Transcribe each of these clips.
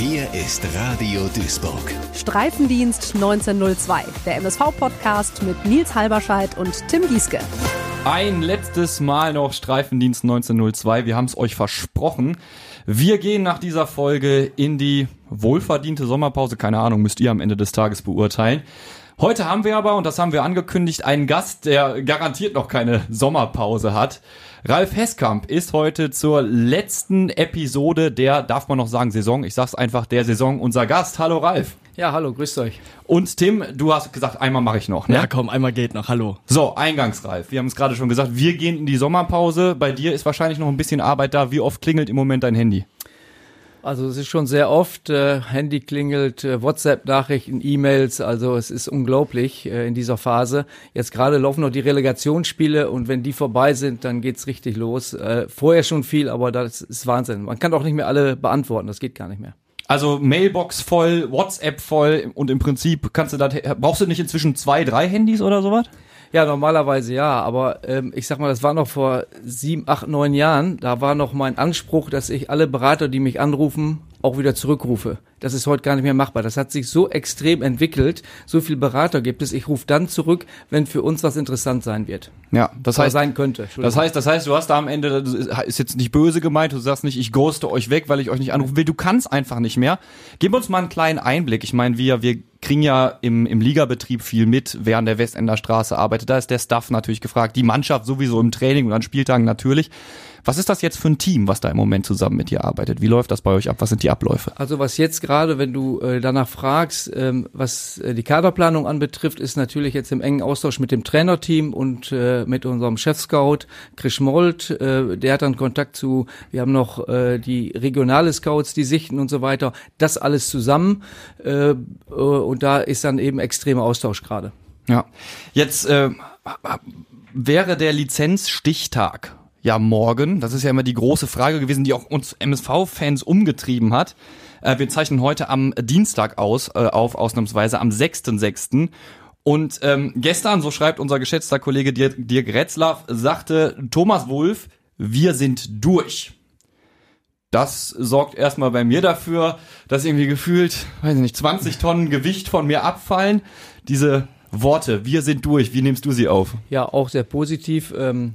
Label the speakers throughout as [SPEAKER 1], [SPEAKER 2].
[SPEAKER 1] Hier ist Radio Duisburg.
[SPEAKER 2] Streifendienst 1902, der MSV-Podcast mit Nils Halberscheid und Tim Gieske.
[SPEAKER 3] Ein letztes Mal noch Streifendienst 1902. Wir haben es euch versprochen. Wir gehen nach dieser Folge in die wohlverdiente Sommerpause. Keine Ahnung, müsst ihr am Ende des Tages beurteilen. Heute haben wir aber, und das haben wir angekündigt, einen Gast, der garantiert noch keine Sommerpause hat. Ralf Heskamp ist heute zur letzten Episode der, darf man noch sagen, Saison. Ich sag's einfach, der Saison unser Gast. Hallo Ralf.
[SPEAKER 4] Ja, hallo, grüßt euch.
[SPEAKER 3] Und Tim, du hast gesagt, einmal mache ich noch. Ne?
[SPEAKER 4] Ja, komm, einmal geht noch. Hallo.
[SPEAKER 3] So, Eingangsreif. Wir haben es gerade schon gesagt, wir gehen in die Sommerpause. Bei dir ist wahrscheinlich noch ein bisschen Arbeit da. Wie oft klingelt im Moment dein Handy?
[SPEAKER 4] Also es ist schon sehr oft, äh, Handy klingelt, äh, WhatsApp-Nachrichten, E-Mails, also es ist unglaublich äh, in dieser Phase. Jetzt gerade laufen noch die Relegationsspiele und wenn die vorbei sind, dann geht's richtig los. Äh, vorher schon viel, aber das ist Wahnsinn. Man kann auch nicht mehr alle beantworten, das geht gar nicht mehr.
[SPEAKER 3] Also Mailbox voll, WhatsApp voll und im Prinzip kannst du da, brauchst du nicht inzwischen zwei, drei Handys oder sowas?
[SPEAKER 4] Ja, normalerweise ja, aber ähm, ich sag mal, das war noch vor sieben, acht, neun Jahren. Da war noch mein Anspruch, dass ich alle Berater, die mich anrufen, auch wieder zurückrufe. Das ist heute gar nicht mehr machbar. Das hat sich so extrem entwickelt. So viel Berater gibt es. Ich rufe dann zurück, wenn für uns was interessant sein wird.
[SPEAKER 3] Ja, das
[SPEAKER 4] Oder
[SPEAKER 3] heißt,
[SPEAKER 4] sein könnte.
[SPEAKER 3] das heißt, das heißt, du hast da am Ende, das ist jetzt nicht böse gemeint, du sagst nicht, ich ghoste euch weg, weil ich euch nicht anrufen will. Du kannst einfach nicht mehr. Gib uns mal einen kleinen Einblick. Ich meine, wir, wir kriegen ja im, im Ligabetrieb viel mit, wer an der Westender Straße arbeitet. Da ist der Staff natürlich gefragt, die Mannschaft sowieso im Training und an Spieltagen natürlich. Was ist das jetzt für ein Team, was da im Moment zusammen mit dir arbeitet? Wie läuft das bei euch ab? Was sind die Abläufe?
[SPEAKER 4] Also was jetzt gerade, wenn du äh, danach fragst, ähm, was äh, die Kaderplanung anbetrifft, ist natürlich jetzt im engen Austausch mit dem Trainerteam und äh, mit unserem Chef-Scout Chris Schmold. Äh, der hat dann Kontakt zu, wir haben noch äh, die regionale Scouts, die sichten und so weiter. Das alles zusammen äh, äh, und da ist dann eben extremer Austausch gerade.
[SPEAKER 3] Ja. Jetzt äh, wäre der Lizenzstichtag ja morgen. Das ist ja immer die große Frage gewesen, die auch uns MSV-Fans umgetrieben hat. Äh, wir zeichnen heute am Dienstag aus, äh, auf, ausnahmsweise am 6.6. Und ähm, gestern, so schreibt unser geschätzter Kollege Dirk, Dirk Retzlaff, sagte Thomas Wulff, wir sind durch. Das sorgt erstmal bei mir dafür, dass irgendwie gefühlt, weiß ich nicht, 20 Tonnen Gewicht von mir abfallen. Diese Worte, wir sind durch, wie nimmst du sie auf?
[SPEAKER 4] Ja, auch sehr positiv. Ähm,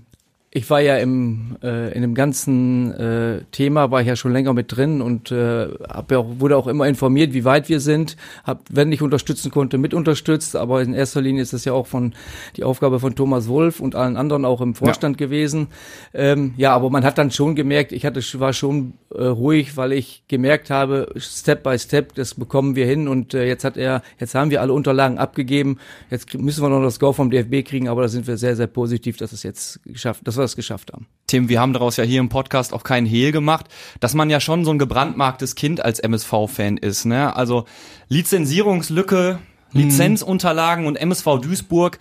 [SPEAKER 4] ich war ja im äh, in dem ganzen äh, Thema war ich ja schon länger mit drin und äh, hab ja auch, wurde auch immer informiert, wie weit wir sind. Hab, wenn ich unterstützen konnte, mit unterstützt. Aber in erster Linie ist das ja auch von die Aufgabe von Thomas Wolf und allen anderen auch im Vorstand ja. gewesen. Ähm, ja, aber man hat dann schon gemerkt, ich hatte war schon äh, ruhig, weil ich gemerkt habe, Step by Step, das bekommen wir hin. Und äh, jetzt hat er, jetzt haben wir alle Unterlagen abgegeben. Jetzt müssen wir noch das Go vom DFB kriegen, aber da sind wir sehr sehr positiv, dass es jetzt geschafft, dass wir das geschafft haben.
[SPEAKER 3] Tim, wir haben daraus ja hier im Podcast auch keinen Hehl gemacht, dass man ja schon so ein gebrandmarktes Kind als MSV-Fan ist. Ne? Also Lizenzierungslücke, Lizenzunterlagen und MSV Duisburg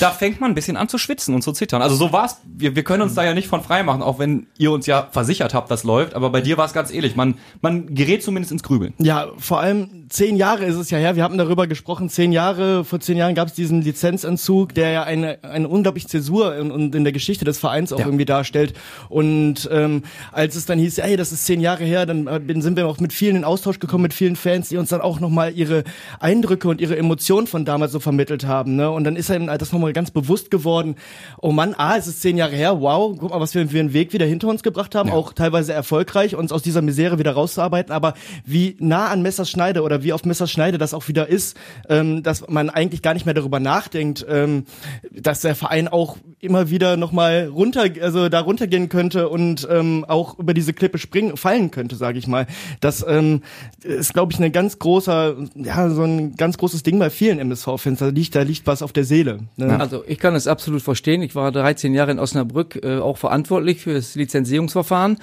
[SPEAKER 3] da fängt man ein bisschen an zu schwitzen und zu zittern. Also so war's. Wir, wir können uns da ja nicht von frei machen, auch wenn ihr uns ja versichert habt, das läuft. Aber bei dir war es ganz ehrlich. Man, man gerät zumindest ins Grübeln.
[SPEAKER 5] Ja, vor allem zehn Jahre ist es ja her. Wir haben darüber gesprochen. Zehn Jahre, vor zehn Jahren gab es diesen Lizenzentzug, der ja eine, eine unglaubliche Zäsur in, in, in der Geschichte des Vereins auch ja. irgendwie darstellt. Und ähm, als es dann hieß, ey, das ist zehn Jahre her, dann äh, sind wir auch mit vielen in Austausch gekommen, mit vielen Fans, die uns dann auch nochmal ihre Eindrücke und ihre Emotionen von damals so vermittelt haben. Ne? Und dann ist eben das nochmal ganz bewusst geworden. Oh Mann, ah, es ist zehn Jahre her, wow, guck mal, was wir für einen Weg wieder hinter uns gebracht haben, ja. auch teilweise erfolgreich, uns aus dieser Misere wieder rauszuarbeiten. Aber wie nah an Messerschneide oder wie auf Messerschneide das auch wieder ist, ähm, dass man eigentlich gar nicht mehr darüber nachdenkt, ähm, dass der Verein auch immer wieder nochmal runter, also da runtergehen könnte und ähm, auch über diese Klippe springen, fallen könnte, sage ich mal. Das ähm, ist, glaube ich, ein ganz großer, ja, so ein ganz großes Ding bei vielen MSV-Fans. Da liegt, da liegt was auf der Seele.
[SPEAKER 4] Ne? Also ich kann es absolut verstehen. Ich war 13 Jahre in Osnabrück äh, auch verantwortlich für das Lizenzierungsverfahren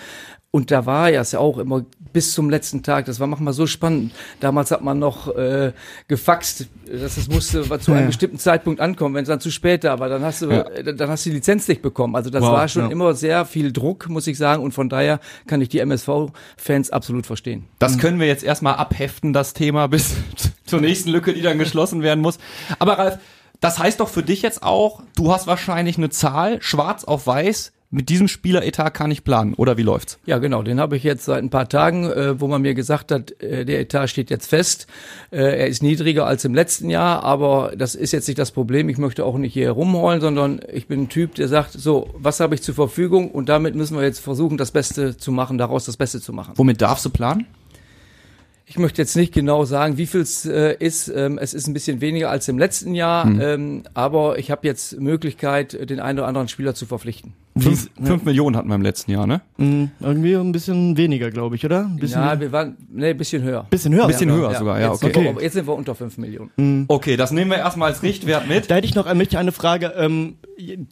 [SPEAKER 4] und da war ja es ja auch immer bis zum letzten Tag. Das war manchmal so spannend. Damals hat man noch äh, gefaxt, dass es musste zu einem ja. bestimmten Zeitpunkt ankommen. Wenn es dann zu spät da war, dann hast du, ja. Äh, dann hast du die Lizenz nicht bekommen. Also das wow, war schon ja. immer sehr viel Druck, muss ich sagen. Und von daher kann ich die MSV-Fans absolut verstehen.
[SPEAKER 3] Das können wir jetzt erstmal abheften, das Thema, bis zur nächsten Lücke, die dann geschlossen werden muss. Aber Ralf, das heißt doch für dich jetzt auch, du hast wahrscheinlich eine Zahl, schwarz auf weiß, mit diesem Spieleretat kann ich planen, oder wie läuft's?
[SPEAKER 4] Ja, genau, den habe ich jetzt seit ein paar Tagen, äh, wo man mir gesagt hat, äh, der Etat steht jetzt fest. Äh, er ist niedriger als im letzten Jahr, aber das ist jetzt nicht das Problem. Ich möchte auch nicht hier rumheulen, sondern ich bin ein Typ, der sagt, so, was habe ich zur Verfügung und damit müssen wir jetzt versuchen, das Beste zu machen, daraus das Beste zu machen.
[SPEAKER 3] Womit darfst du planen?
[SPEAKER 4] Ich möchte jetzt nicht genau sagen, wie viel es äh, ist. Ähm, es ist ein bisschen weniger als im letzten Jahr,
[SPEAKER 3] Mhm.
[SPEAKER 4] ähm, aber ich habe jetzt Möglichkeit, den einen oder anderen Spieler zu verpflichten.
[SPEAKER 3] Fünf, fünf Millionen hatten wir im letzten Jahr, ne?
[SPEAKER 5] Mhm, irgendwie ein bisschen weniger, glaube ich, oder? Ein bisschen,
[SPEAKER 4] ja, wir waren nee, ein bisschen höher.
[SPEAKER 5] bisschen höher.
[SPEAKER 3] Bisschen höher sogar, ja,
[SPEAKER 4] jetzt,
[SPEAKER 3] okay.
[SPEAKER 4] Sind wir, jetzt sind wir unter 5 Millionen.
[SPEAKER 3] Okay, das nehmen wir erstmal als Richtwert mit.
[SPEAKER 5] Da hätte ich noch äh, möchte ich eine Frage. Ähm,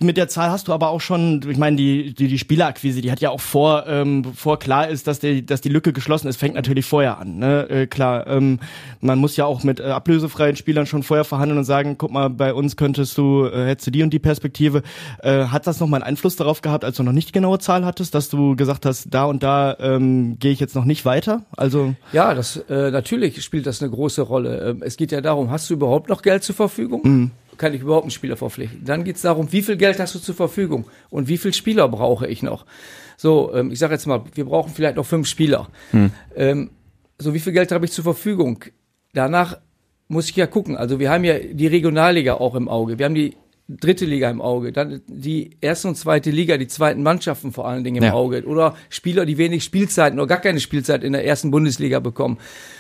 [SPEAKER 5] mit der Zahl hast du aber auch schon, ich meine, die, die, die Spielerakquise, die hat ja auch vor, ähm, bevor klar ist, dass, die, dass die Lücke geschlossen ist, fängt natürlich vorher an. Ne? Äh, klar, ähm, man muss ja auch mit äh, ablösefreien Spielern schon vorher verhandeln und sagen, guck mal, bei uns könntest du, äh, hättest du die und die Perspektive. Äh, hat das nochmal einen Einfluss darauf gehabt, als du noch nicht die genaue Zahl hattest, dass du gesagt hast, da und da ähm, gehe ich jetzt noch nicht weiter? Also
[SPEAKER 4] Ja, das äh, natürlich spielt das eine große Rolle. Ähm, es geht ja darum, hast du überhaupt noch Geld zur Verfügung? Kann ich überhaupt einen Spieler verpflichten? Dann geht es darum, wie viel Geld hast du zur Verfügung und wie viele Spieler brauche ich noch? So, ähm, ich sage jetzt mal, wir brauchen vielleicht noch fünf Spieler. Ähm, so, wie viel Geld habe ich zur Verfügung? Danach muss ich ja gucken. Also wir haben ja die Regionalliga auch im Auge. Wir haben die dritte Liga im Auge, dann die erste und zweite Liga, die zweiten Mannschaften vor allen Dingen im
[SPEAKER 3] Ja.
[SPEAKER 4] Auge oder Spieler, die wenig Spielzeiten oder gar keine Spielzeit in der ersten Bundesliga bekommen.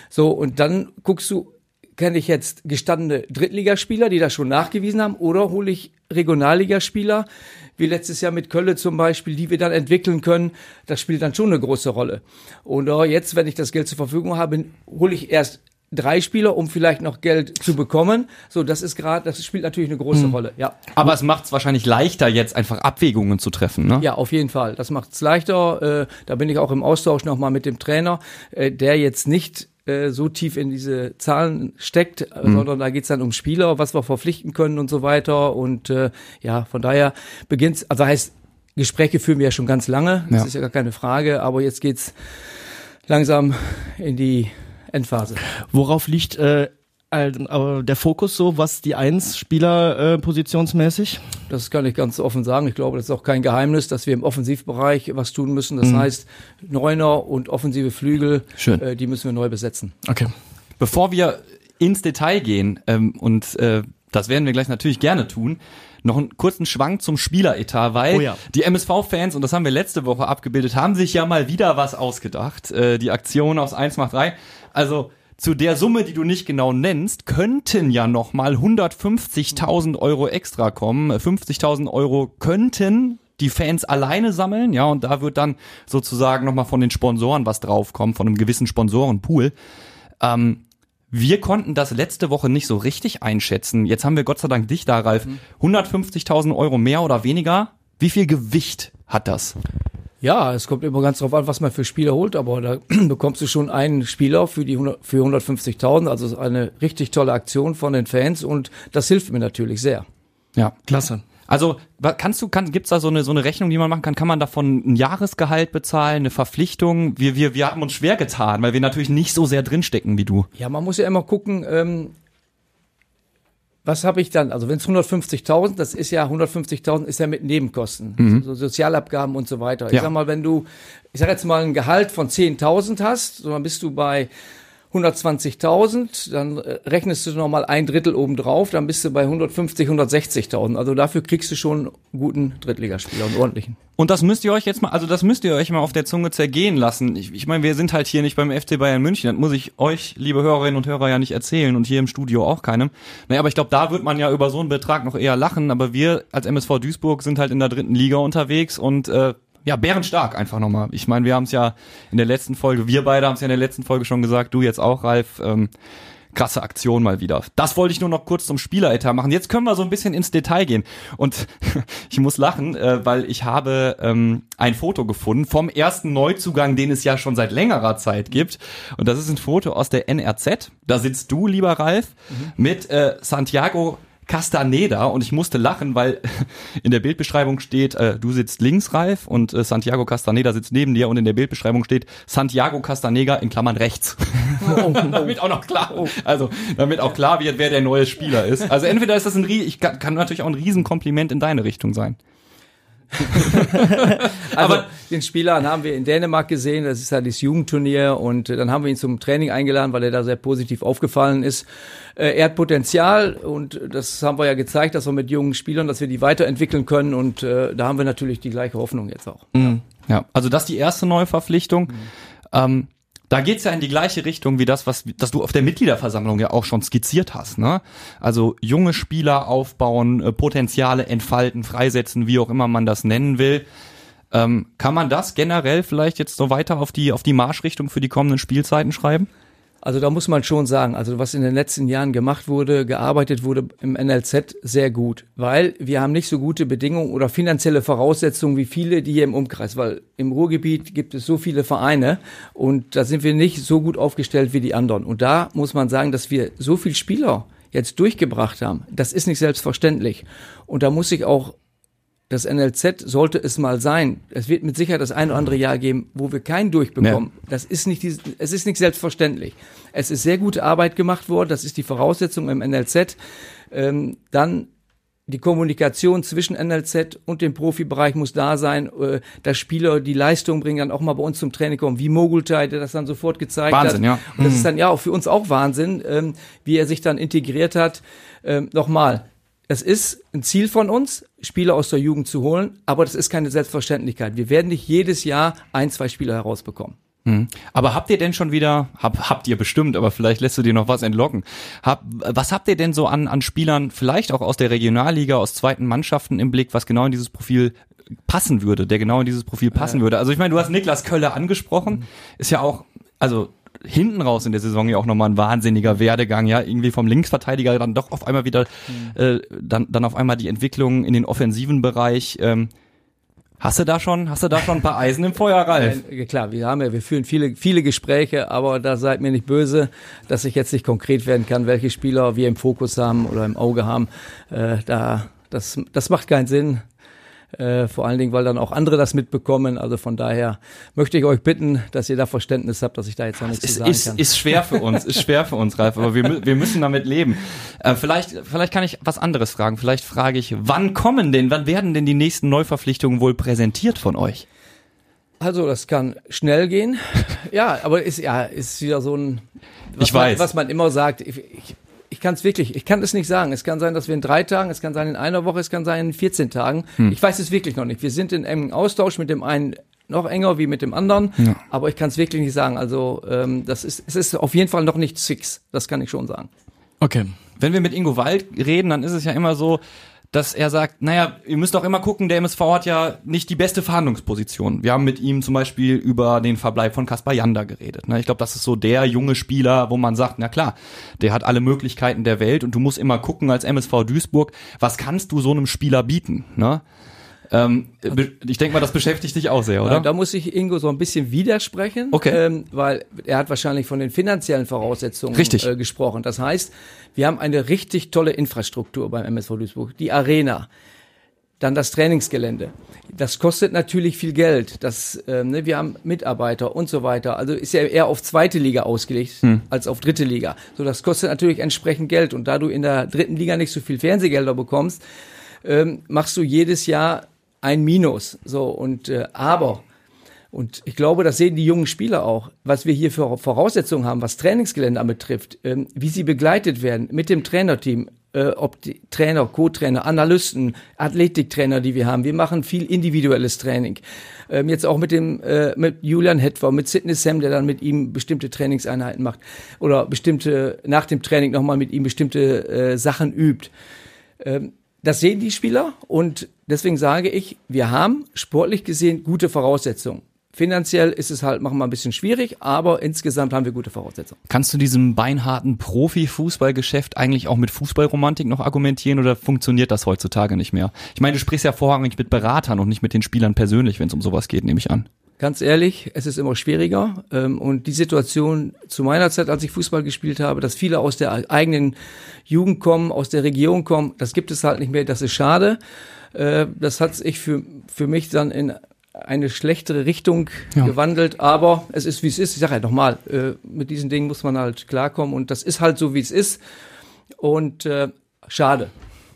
[SPEAKER 4] So und dann guckst du, kenne ich jetzt gestandene Drittligaspieler, die das schon nachgewiesen haben, oder hole ich Regionalligaspieler, wie letztes Jahr mit Kölle zum Beispiel, die wir dann entwickeln können. Das spielt dann schon eine große Rolle. Und äh, jetzt, wenn ich das Geld zur Verfügung habe, hole ich erst drei Spieler, um vielleicht noch Geld zu bekommen. So, das ist gerade, das spielt natürlich eine große Rolle. Ja.
[SPEAKER 3] Aber es macht es wahrscheinlich leichter, jetzt einfach Abwägungen zu treffen, ne?
[SPEAKER 4] Ja, auf jeden Fall. Das macht es leichter. Äh, da bin ich auch im Austausch nochmal mit dem Trainer, äh, der jetzt nicht äh, so tief in diese Zahlen steckt, äh, sondern da geht's dann um Spieler, was wir verpflichten können und so weiter. Und äh, ja, von daher beginnt's, also heißt, Gespräche führen wir ja schon ganz lange, das
[SPEAKER 3] Ja.
[SPEAKER 4] ist ja gar keine Frage, aber jetzt geht's langsam in die Endphase.
[SPEAKER 5] Worauf liegt äh, aber der Fokus so, was die Eins-Spieler äh, positionsmäßig?
[SPEAKER 4] Das kann ich ganz offen sagen. Ich glaube, das ist auch kein Geheimnis, dass wir im Offensivbereich was tun müssen. Das heißt, Neuner und offensive Flügel,
[SPEAKER 3] Schön.
[SPEAKER 4] äh, die müssen wir neu besetzen.
[SPEAKER 5] Okay.
[SPEAKER 3] Bevor wir ins Detail gehen, ähm, und äh, das werden wir gleich natürlich gerne tun, noch einen kurzen Schwank zum Spieleretat, weil
[SPEAKER 5] Oh ja.
[SPEAKER 3] die MSV-Fans, und das haben wir letzte Woche abgebildet, haben sich ja mal wieder was ausgedacht. Äh, die Aktion aus 1 macht 3. Also zu der Summe, die du nicht genau nennst, könnten ja noch mal 150.000 Euro extra kommen. Äh, 50.000 Euro könnten die Fans alleine sammeln, ja, und da wird dann sozusagen noch mal von den Sponsoren was draufkommen, von einem gewissen Sponsorenpool. Ähm, wir konnten das letzte Woche nicht so richtig einschätzen. Jetzt haben wir Gott sei Dank dich da, Ralf. 150.000 Euro mehr oder weniger. Wie viel Gewicht hat das?
[SPEAKER 4] Ja, es kommt immer ganz drauf an, was man für Spieler holt, aber da bekommst du schon einen Spieler für die 100, für 150.000, also es ist eine richtig tolle Aktion von den Fans und das hilft mir natürlich sehr.
[SPEAKER 3] Ja.
[SPEAKER 5] Klasse.
[SPEAKER 3] Also kannst du, kann, gibt's da so eine so eine Rechnung, die man machen kann? Kann man davon ein Jahresgehalt bezahlen, eine Verpflichtung? Wir wir wir haben uns schwer getan, weil wir natürlich nicht so sehr drinstecken wie du.
[SPEAKER 4] Ja, man muss ja immer gucken, ähm, was habe ich dann? Also wenn es 150.000, das ist ja 150.000 ist ja mit Nebenkosten, so Sozialabgaben und so weiter. Ich
[SPEAKER 3] Ja.
[SPEAKER 4] sag mal, wenn du, ich sag jetzt mal ein Gehalt von 10.000 hast, so dann bist du bei 120.000, dann äh, rechnest du noch mal ein Drittel obendrauf, dann bist du bei 150, 160.000. Also dafür kriegst du schon einen guten Drittligaspieler, einen ordentlichen.
[SPEAKER 3] Und das müsst ihr euch jetzt mal, also das müsst ihr euch mal auf der Zunge zergehen lassen. Ich, ich meine, wir sind halt hier nicht beim FC Bayern München. Das muss ich euch, liebe Hörerinnen und Hörer, ja nicht erzählen und hier im Studio auch keinem. Naja, aber ich glaube, da wird man ja über so einen Betrag noch eher lachen. Aber wir als MSV Duisburg sind halt in der dritten Liga unterwegs und äh, ja, bärenstark einfach nochmal. Ich meine, wir haben es ja in der letzten Folge, wir beide haben es ja in der letzten Folge schon gesagt, du jetzt auch, Ralf. Ähm, krasse Aktion mal wieder. Das wollte ich nur noch kurz zum Spieleretat machen. Jetzt können wir so ein bisschen ins Detail gehen. Und ich muss lachen, äh, weil ich habe ähm, ein Foto gefunden vom ersten Neuzugang, den es ja schon seit längerer Zeit gibt. Und das ist ein Foto aus der NRZ. Da sitzt du, lieber Ralf, mit äh, Santiago Castaneda und ich musste lachen, weil in der Bildbeschreibung steht, äh, du sitzt links, Ralf, und äh, Santiago Castaneda sitzt neben dir und in der Bildbeschreibung steht Santiago Castaneda in Klammern rechts. damit auch noch klar, also damit auch klar wird, wer der neue Spieler ist. Also entweder ist das ein, Rie- ich kann, kann natürlich auch ein Riesenkompliment in deine Richtung sein.
[SPEAKER 4] also den Spieler haben wir in Dänemark gesehen, das ist halt das Jugendturnier und dann haben wir ihn zum Training eingeladen, weil er da sehr positiv aufgefallen ist. Äh, er hat Potenzial und das haben wir ja gezeigt, dass wir mit jungen Spielern, dass wir die weiterentwickeln können und äh, da haben wir natürlich die gleiche Hoffnung jetzt auch.
[SPEAKER 3] Mhm. Ja, also das ist die erste Neuverpflichtung. Mhm. Ähm, da geht's ja in die gleiche Richtung wie das, was das du auf der Mitgliederversammlung ja auch schon skizziert hast. Ne? Also junge Spieler aufbauen, äh, Potenziale entfalten, freisetzen, wie auch immer man das nennen will. Ähm, kann man das generell vielleicht jetzt so weiter auf die auf die Marschrichtung für die kommenden Spielzeiten schreiben?
[SPEAKER 4] Also da muss man schon sagen, also was in den letzten Jahren gemacht wurde, gearbeitet wurde im NLZ sehr gut, weil wir haben nicht so gute Bedingungen oder finanzielle Voraussetzungen wie viele, die hier im Umkreis, weil im Ruhrgebiet gibt es so viele Vereine und da sind wir nicht so gut aufgestellt wie die anderen. Und da muss man sagen, dass wir so viel Spieler jetzt durchgebracht haben, das ist nicht selbstverständlich. Und da muss ich auch das NLZ sollte es mal sein. Es wird mit Sicherheit das ein oder andere Jahr geben, wo wir keinen durchbekommen. Ja. Das ist nicht, es ist nicht selbstverständlich. Es ist sehr gute Arbeit gemacht worden. Das ist die Voraussetzung im NLZ. Ähm, dann die Kommunikation zwischen NLZ und dem Profibereich muss da sein, äh, dass Spieler die Leistung bringen, dann auch mal bei uns zum Training kommen, wie Mogultai, der das dann sofort gezeigt
[SPEAKER 3] Wahnsinn,
[SPEAKER 4] hat.
[SPEAKER 3] Ja.
[SPEAKER 4] Und das mhm. ist dann ja auch für uns auch Wahnsinn, ähm, wie er sich dann integriert hat. Ähm, nochmal, es ist ein Ziel von uns, Spieler aus der Jugend zu holen, aber das ist keine Selbstverständlichkeit. Wir werden nicht jedes Jahr ein, zwei Spieler herausbekommen.
[SPEAKER 3] Mhm. Aber habt ihr denn schon wieder, hab, habt ihr bestimmt, aber vielleicht lässt du dir noch was entlocken. Hab, was habt ihr denn so an, an Spielern, vielleicht auch aus der Regionalliga, aus zweiten Mannschaften im Blick, was genau in dieses Profil passen würde, der genau in dieses Profil passen äh. würde? Also ich meine, du hast Niklas Kölle angesprochen, mhm. ist ja auch, also hinten raus in der Saison ja auch nochmal ein wahnsinniger Werdegang, ja, irgendwie vom Linksverteidiger dann doch auf einmal wieder, mhm. äh, dann, dann auf einmal die Entwicklung in den offensiven Bereich. Ähm, Hast du da schon, hast du da schon ein paar Eisen im Feuer, Ralf?
[SPEAKER 4] Ja, klar, wir haben ja, wir führen viele, viele Gespräche, aber da seid mir nicht böse, dass ich jetzt nicht konkret werden kann, welche Spieler wir im Fokus haben oder im Auge haben. Äh, da, das, das macht keinen Sinn. Äh, vor allen Dingen, weil dann auch andere das mitbekommen. Also von daher möchte ich euch bitten, dass ihr da Verständnis habt, dass ich da jetzt noch nichts
[SPEAKER 3] zu
[SPEAKER 4] sagen
[SPEAKER 3] ist,
[SPEAKER 4] kann.
[SPEAKER 3] Ist schwer für uns, ist schwer für uns, Ralf, aber wir, wir müssen damit leben. Äh, vielleicht, vielleicht kann ich was anderes fragen. Vielleicht frage ich, wann kommen denn, wann werden denn die nächsten Neuverpflichtungen wohl präsentiert von euch?
[SPEAKER 4] Also das kann schnell gehen. Ja, aber ist ja ist wieder so ein was,
[SPEAKER 3] ich weiß.
[SPEAKER 4] Man, was man immer sagt. Ich, ich, ich kann es wirklich, ich kann es nicht sagen. Es kann sein, dass wir in drei Tagen, es kann sein in einer Woche, es kann sein in 14 Tagen. Hm. Ich weiß es wirklich noch nicht. Wir sind in engem Austausch mit dem einen noch enger wie mit dem anderen, ja. aber ich kann es wirklich nicht sagen. Also ähm, das ist, es ist auf jeden Fall noch nicht fix. Das kann ich schon sagen.
[SPEAKER 3] Okay. Wenn wir mit Ingo Wald reden, dann ist es ja immer so, dass er sagt, naja, ihr müsst auch immer gucken, der MSV hat ja nicht die beste Verhandlungsposition. Wir haben mit ihm zum Beispiel über den Verbleib von Kaspar Janda geredet. Ne? Ich glaube, das ist so der junge Spieler, wo man sagt, na klar, der hat alle Möglichkeiten der Welt und du musst immer gucken als MSV Duisburg, was kannst du so einem Spieler bieten? Ne? Ähm, ich denke mal, das beschäftigt dich auch sehr, oder? Ja,
[SPEAKER 4] da muss ich Ingo so ein bisschen widersprechen,
[SPEAKER 3] okay.
[SPEAKER 4] ähm, weil er hat wahrscheinlich von den finanziellen Voraussetzungen äh, gesprochen. Das heißt, wir haben eine richtig tolle Infrastruktur beim MSV Duisburg. Die Arena, dann das Trainingsgelände. Das kostet natürlich viel Geld. Das, ähm, ne, wir haben Mitarbeiter und so weiter. Also ist ja eher auf zweite Liga ausgelegt hm. als auf dritte Liga. So, das kostet natürlich entsprechend Geld. Und da du in der dritten Liga nicht so viel Fernsehgelder bekommst, ähm, machst du jedes Jahr ein Minus. So und äh, aber und ich glaube, das sehen die jungen Spieler auch, was wir hier für Voraussetzungen haben, was Trainingsgelände anbetrifft, ähm, wie sie begleitet werden mit dem Trainerteam, äh, ob die Trainer, Co-Trainer, Analysten, Athletiktrainer, die wir haben. Wir machen viel individuelles Training. Ähm, jetzt auch mit dem äh, mit Julian Hetwer, mit Sidney Sam, der dann mit ihm bestimmte Trainingseinheiten macht oder bestimmte nach dem Training nochmal mit ihm bestimmte äh, Sachen übt. Ähm, das sehen die Spieler und deswegen sage ich, wir haben sportlich gesehen gute Voraussetzungen. Finanziell ist es halt manchmal ein bisschen schwierig, aber insgesamt haben wir gute Voraussetzungen.
[SPEAKER 3] Kannst du diesem beinharten Profi-Fußballgeschäft eigentlich auch mit Fußballromantik noch argumentieren oder funktioniert das heutzutage nicht mehr? Ich meine, du sprichst ja vorrangig mit Beratern und nicht mit den Spielern persönlich, wenn es um sowas geht, nehme ich an.
[SPEAKER 4] Ganz ehrlich, es ist immer schwieriger. Ähm, und die Situation zu meiner Zeit, als ich Fußball gespielt habe, dass viele aus der eigenen Jugend kommen, aus der Region kommen, das gibt es halt nicht mehr. Das ist schade. Äh, das hat sich für, für mich dann in eine schlechtere Richtung ja. gewandelt, aber es ist wie es ist. Ich sage halt nochmal, äh, mit diesen Dingen muss man halt klarkommen und das ist halt so wie es ist und äh, schade.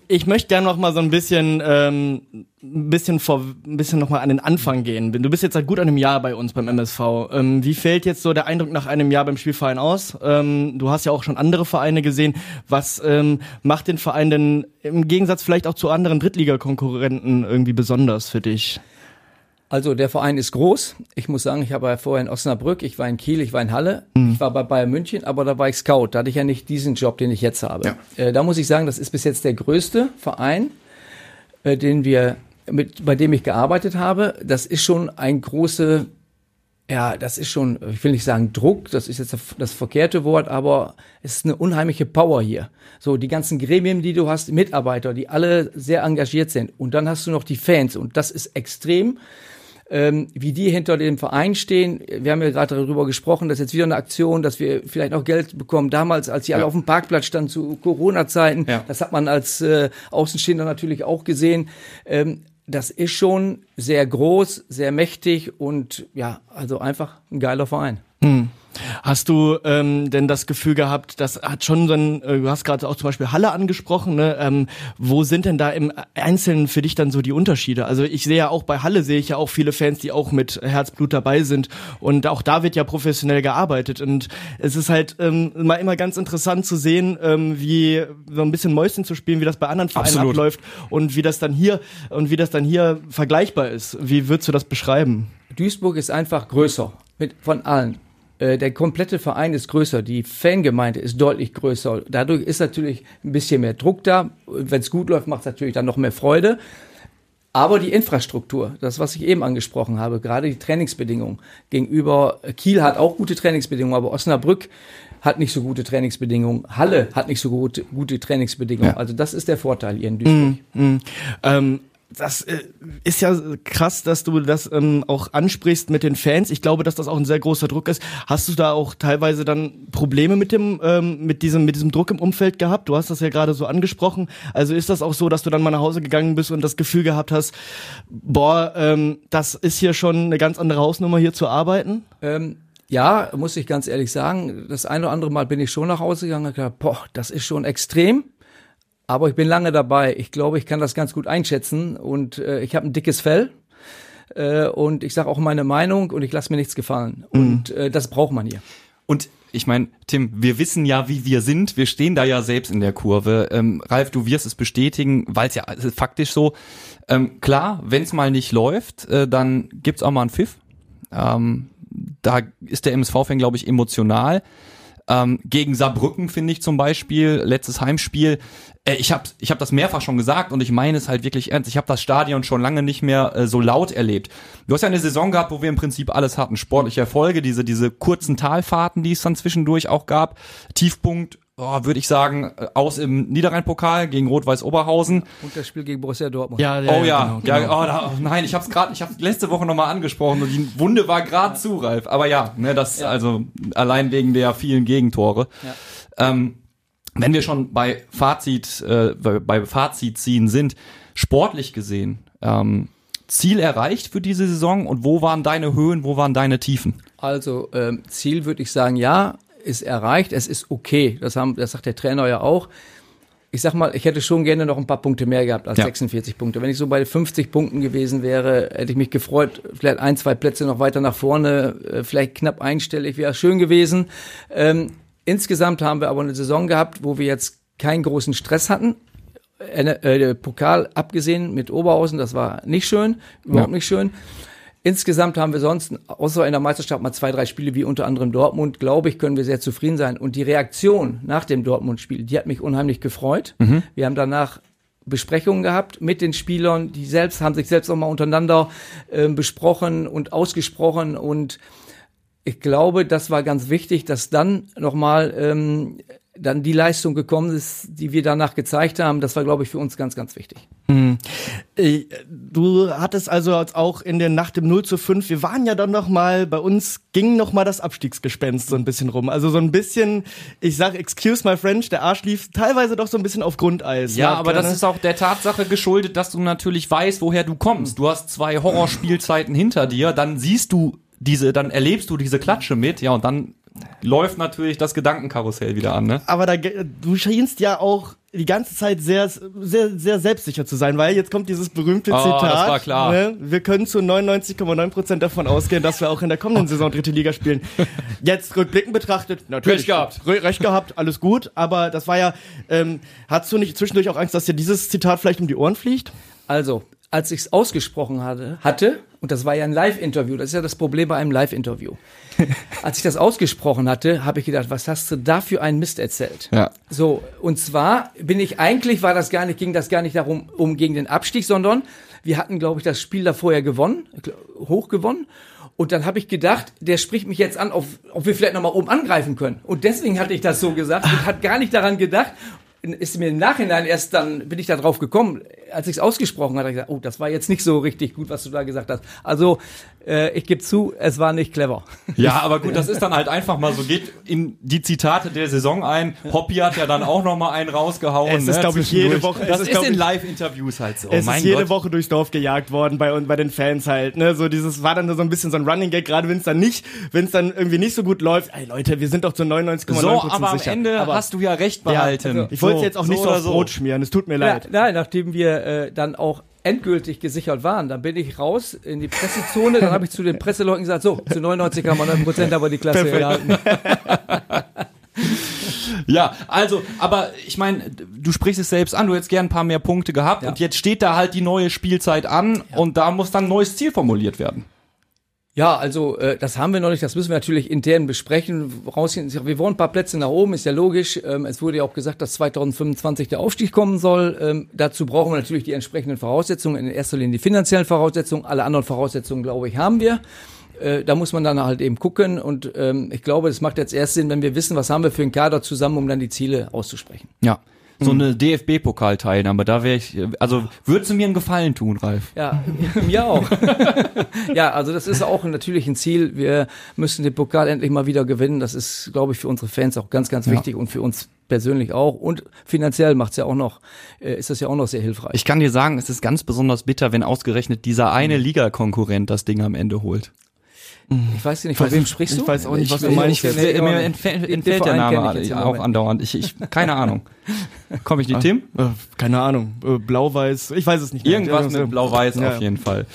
[SPEAKER 5] Ich möchte gerne noch mal so ein bisschen, ähm, ein bisschen vor, ein bisschen noch mal an den Anfang gehen. Du bist jetzt seit gut einem Jahr bei uns beim MSV. Ähm, wie fällt jetzt so der Eindruck nach einem Jahr beim Spielverein aus? Ähm, du hast ja auch schon andere Vereine gesehen. Was ähm, macht den Verein denn im Gegensatz vielleicht auch zu anderen Drittligakonkurrenten irgendwie besonders für dich?
[SPEAKER 4] Also der Verein ist groß. Ich muss sagen, ich habe ja vorher in Osnabrück, ich war in Kiel, ich war in Halle, mhm. ich war bei Bayern München, aber da war ich Scout. Da hatte ich ja nicht diesen Job, den ich jetzt habe. Ja. Äh, da muss ich sagen, das ist bis jetzt der größte Verein, äh, den wir mit, bei dem ich gearbeitet habe. Das ist schon ein große, ja, das ist schon, ich will nicht sagen Druck, das ist jetzt das verkehrte Wort, aber es ist eine unheimliche Power hier. So, die ganzen Gremien, die du hast, Mitarbeiter, die alle sehr engagiert sind. Und dann hast du noch die Fans und das ist extrem ähm, wie die hinter dem Verein stehen. Wir haben ja gerade darüber gesprochen, dass jetzt wieder eine Aktion, dass wir vielleicht noch Geld bekommen. Damals, als die ja. alle auf dem Parkplatz standen zu Corona-Zeiten, ja. das hat man als äh, Außenstehender natürlich auch gesehen. Ähm, das ist schon sehr groß, sehr mächtig und ja, also einfach ein geiler Verein.
[SPEAKER 5] Hast du ähm, denn das Gefühl gehabt, das hat schon so ein, äh, du hast gerade auch zum Beispiel Halle angesprochen, ne? ähm, wo sind denn da im Einzelnen für dich dann so die Unterschiede? Also ich sehe ja auch bei Halle sehe ich ja auch viele Fans, die auch mit Herzblut dabei sind und auch da wird ja professionell gearbeitet und es ist halt ähm, mal immer ganz interessant zu sehen, ähm, wie so ein bisschen Mäuschen zu spielen, wie das bei anderen Vereinen Absolut. abläuft und wie das dann hier und wie das dann hier vergleichbar ist. Wie würdest du das beschreiben?
[SPEAKER 4] Duisburg ist einfach größer mit, von allen. Äh, der komplette Verein ist größer, die Fangemeinde ist deutlich größer. Dadurch ist natürlich ein bisschen mehr Druck da. Wenn es gut läuft, macht es natürlich dann noch mehr Freude. Aber die Infrastruktur, das, was ich eben angesprochen habe, gerade die Trainingsbedingungen gegenüber Kiel hat auch gute Trainingsbedingungen, aber Osnabrück hat nicht so gute Trainingsbedingungen. Halle hat nicht so gute, gute Trainingsbedingungen. Ja. Also das ist der Vorteil hier in Duisburg. Mm, mm.
[SPEAKER 5] Ähm, das äh, ist ja krass, dass du das ähm, auch ansprichst mit den Fans. Ich glaube, dass das auch ein sehr großer Druck ist. Hast du da auch teilweise dann Probleme mit dem ähm, mit diesem mit diesem Druck im Umfeld gehabt? Du hast das ja gerade so angesprochen. Also ist das auch so, dass du dann mal nach Hause gegangen bist und das Gefühl gehabt hast, boah, ähm, das ist hier schon eine ganz andere Hausnummer hier zu arbeiten?
[SPEAKER 4] Ähm ja, muss ich ganz ehrlich sagen, das eine oder andere Mal bin ich schon nach Hause gegangen und gedacht, boah, das ist schon extrem. Aber ich bin lange dabei. Ich glaube, ich kann das ganz gut einschätzen und äh, ich habe ein dickes Fell. Äh, und ich sage auch meine Meinung und ich lasse mir nichts gefallen. Mhm. Und äh, das braucht man hier.
[SPEAKER 3] Und ich meine, Tim, wir wissen ja, wie wir sind. Wir stehen da ja selbst in der Kurve. Ähm, Ralf, du wirst es bestätigen, weil es ja faktisch so. Ähm, klar, wenn es mal nicht läuft, äh, dann gibt's auch mal einen Pfiff. Ähm, da ist der MSV-Fan, glaube ich, emotional. Ähm, gegen Saarbrücken finde ich zum Beispiel, letztes Heimspiel, äh, ich habe ich hab das mehrfach schon gesagt und ich meine es halt wirklich ernst. Ich habe das Stadion schon lange nicht mehr äh, so laut erlebt. Du hast ja eine Saison gehabt, wo wir im Prinzip alles hatten. Sportliche Erfolge, diese, diese kurzen Talfahrten, die es dann zwischendurch auch gab. Tiefpunkt oh, würde ich sagen, äh, aus im Niederrhein-Pokal gegen Rot-Weiß Oberhausen.
[SPEAKER 4] Und das Spiel gegen Borussia Dortmund.
[SPEAKER 3] Ja, ja, oh ja, genau, ja, genau. Oh, da, oh, nein, ich habe es gerade, ich habe letzte Woche nochmal angesprochen und die Wunde war gerade zu, Ralf. Aber ja, ne, das ja. also allein wegen der vielen Gegentore. Ja. Ähm, wenn wir schon bei Fazit, äh, bei Fazit ziehen sind, sportlich gesehen, ähm, Ziel erreicht für diese Saison und wo waren deine Höhen, wo waren deine Tiefen?
[SPEAKER 4] Also ähm, Ziel würde ich sagen, ja, ist erreicht, es ist okay. Das, haben, das sagt der Trainer ja auch. Ich sag mal, ich hätte schon gerne noch ein paar Punkte mehr gehabt als ja. 46 Punkte. Wenn ich so bei 50 Punkten gewesen wäre, hätte ich mich gefreut, vielleicht ein, zwei Plätze noch weiter nach vorne, äh, vielleicht knapp einstellig, wäre schön gewesen. Ähm, insgesamt haben wir aber eine Saison gehabt, wo wir jetzt keinen großen Stress hatten. Äh, äh, Pokal abgesehen mit Oberhausen, das war nicht schön, überhaupt ja. nicht schön. Insgesamt haben wir sonst, außer in der Meisterschaft, mal zwei, drei Spiele wie unter anderem Dortmund, glaube ich, können wir sehr zufrieden sein. Und die Reaktion nach dem Dortmund-Spiel, die hat mich unheimlich gefreut. Mhm. Wir haben danach Besprechungen gehabt mit den Spielern, die selbst haben sich selbst auch mal untereinander äh, besprochen und ausgesprochen und ich glaube, das war ganz wichtig, dass dann nochmal ähm, dann die Leistung gekommen ist, die wir danach gezeigt haben, das war, glaube ich, für uns ganz, ganz wichtig. Mhm.
[SPEAKER 5] Du hattest also auch in der Nacht im 0 zu 5, wir waren ja dann noch mal, bei uns ging noch mal das Abstiegsgespenst so ein bisschen rum. Also so ein bisschen, ich sag, excuse my French, der Arsch lief teilweise doch so ein bisschen auf Grundeis.
[SPEAKER 3] Ja, aber das ist auch der Tatsache geschuldet, dass du natürlich weißt, woher du kommst. Du hast zwei Horrorspielzeiten hinter dir, dann siehst du diese, dann erlebst du diese Klatsche mit, ja, und dann läuft natürlich das Gedankenkarussell wieder an, ne?
[SPEAKER 5] Aber da, du scheinst ja auch die ganze Zeit sehr, sehr, sehr selbstsicher zu sein, weil jetzt kommt dieses berühmte
[SPEAKER 3] Oh,
[SPEAKER 5] Zitat.
[SPEAKER 3] das war klar.
[SPEAKER 5] Ne? Wir können zu 99,9 Prozent davon ausgehen, dass wir auch in der kommenden Saison dritte Liga spielen. Jetzt rückblickend betrachtet, natürlich.
[SPEAKER 3] Recht gehabt.
[SPEAKER 5] Re- Recht gehabt, alles gut, aber das war ja, ähm, hast du nicht zwischendurch auch Angst, dass dir dieses Zitat vielleicht um die Ohren fliegt?
[SPEAKER 4] Also, als ich es ausgesprochen hatte, hatte, und das war ja ein Live-Interview, das ist ja das Problem bei einem Live-Interview. als ich das ausgesprochen hatte, habe ich gedacht, was hast du da für einen Mist erzählt?
[SPEAKER 3] Ja.
[SPEAKER 4] So, und zwar bin ich eigentlich, war das gar nicht, ging das gar nicht darum, um gegen den Abstieg, sondern wir hatten, glaube ich, das Spiel da vorher gewonnen, hoch gewonnen. Und dann habe ich gedacht, der spricht mich jetzt an, ob, ob wir vielleicht nochmal oben angreifen können. Und deswegen hatte ich das so gesagt und hat gar nicht daran gedacht. Ist mir im Nachhinein erst dann, bin ich da drauf gekommen, als ich es ausgesprochen hatte, habe ich gesagt, oh, das war jetzt nicht so richtig gut, was du da gesagt hast. Also, äh, ich gebe zu, es war nicht clever.
[SPEAKER 3] Ja, aber gut, das ist dann halt einfach mal so, geht in die Zitate der Saison ein. Hoppy hat ja dann auch noch mal einen rausgehauen.
[SPEAKER 5] Es ist,
[SPEAKER 3] ne,
[SPEAKER 5] glaub ich, jede Woche- es
[SPEAKER 3] Das
[SPEAKER 5] ist,
[SPEAKER 3] ist, in Live-Interviews halt so.
[SPEAKER 5] es
[SPEAKER 3] mein
[SPEAKER 5] ist jede
[SPEAKER 3] Gott.
[SPEAKER 5] Woche durchs Dorf gejagt worden bei, bei den Fans halt, ne, so dieses, war dann so ein bisschen so ein Running Gag, gerade wenn es dann nicht, wenn es dann irgendwie nicht so gut läuft, ey Leute, wir sind doch zu 99,9%
[SPEAKER 3] So, aber am
[SPEAKER 5] sicher.
[SPEAKER 3] Ende
[SPEAKER 5] aber,
[SPEAKER 3] hast du ja recht behalten.
[SPEAKER 5] also, ich wollte es jetzt auch nicht so, aufs Brot schmieren, es tut mir
[SPEAKER 4] Ja,
[SPEAKER 5] leid.
[SPEAKER 4] nein, nachdem wir äh, dann auch endgültig gesichert waren, dann bin ich raus in die Pressezone, dann habe ich zu den Presseleuten gesagt, so, zu 99,9 Prozent haben wir die Klasse gehalten.
[SPEAKER 3] Ja, also, aber ich meine, du sprichst es selbst an, du hättest gern ein paar mehr Punkte gehabt
[SPEAKER 4] Ja.
[SPEAKER 3] und jetzt steht da halt die neue Spielzeit an und da muss dann ein neues Ziel formuliert werden.
[SPEAKER 4] Ja, also äh, das haben wir noch nicht, das müssen wir natürlich intern besprechen. Rausgehen, wir wollen ein paar Plätze nach oben, ist ja logisch. Ähm, es wurde ja auch gesagt, dass 2025 der Aufstieg kommen soll. Ähm, dazu brauchen wir natürlich die entsprechenden Voraussetzungen, in erster Linie die finanziellen Voraussetzungen. Alle anderen Voraussetzungen, glaube ich, haben wir. Äh, da muss man dann halt eben gucken und ähm, ich glaube, das macht jetzt erst Sinn, wenn wir wissen, was haben wir für einen Kader zusammen, um dann die Ziele auszusprechen.
[SPEAKER 3] Ja. So eine DFB-Pokalteilnahme, da wäre ich, also würdest du mir einen Gefallen tun, Ralf?
[SPEAKER 4] Ja, mir auch. ja, also das ist auch natürlich ein Ziel. Wir müssen den Pokal endlich mal wieder gewinnen. Das ist, glaube ich, für unsere Fans auch ganz, ganz wichtig und für uns persönlich auch. Und finanziell macht's ja auch noch, äh, ist das ja auch noch sehr hilfreich.
[SPEAKER 3] Ich kann dir sagen, es ist ganz besonders bitter, wenn ausgerechnet dieser eine Ligakonkurrent das Ding am Ende holt.
[SPEAKER 4] Ich weiß nicht, von wem sprichst du?
[SPEAKER 5] Ich weiß auch nicht, was
[SPEAKER 4] Ich-
[SPEAKER 5] du meinst
[SPEAKER 4] ich-
[SPEAKER 5] jetzt.
[SPEAKER 4] nee,
[SPEAKER 3] mir entfällt, der Name
[SPEAKER 4] im
[SPEAKER 3] auch andauernd. Ich, ich, keine Ahnung. Komme ich nicht, Tim?
[SPEAKER 5] Äh, keine Ahnung, äh, blau-weiß, ich weiß es nicht. mehr.
[SPEAKER 3] Irgendwas mit Blau-Weiß
[SPEAKER 5] Ja.
[SPEAKER 3] auf jeden Fall.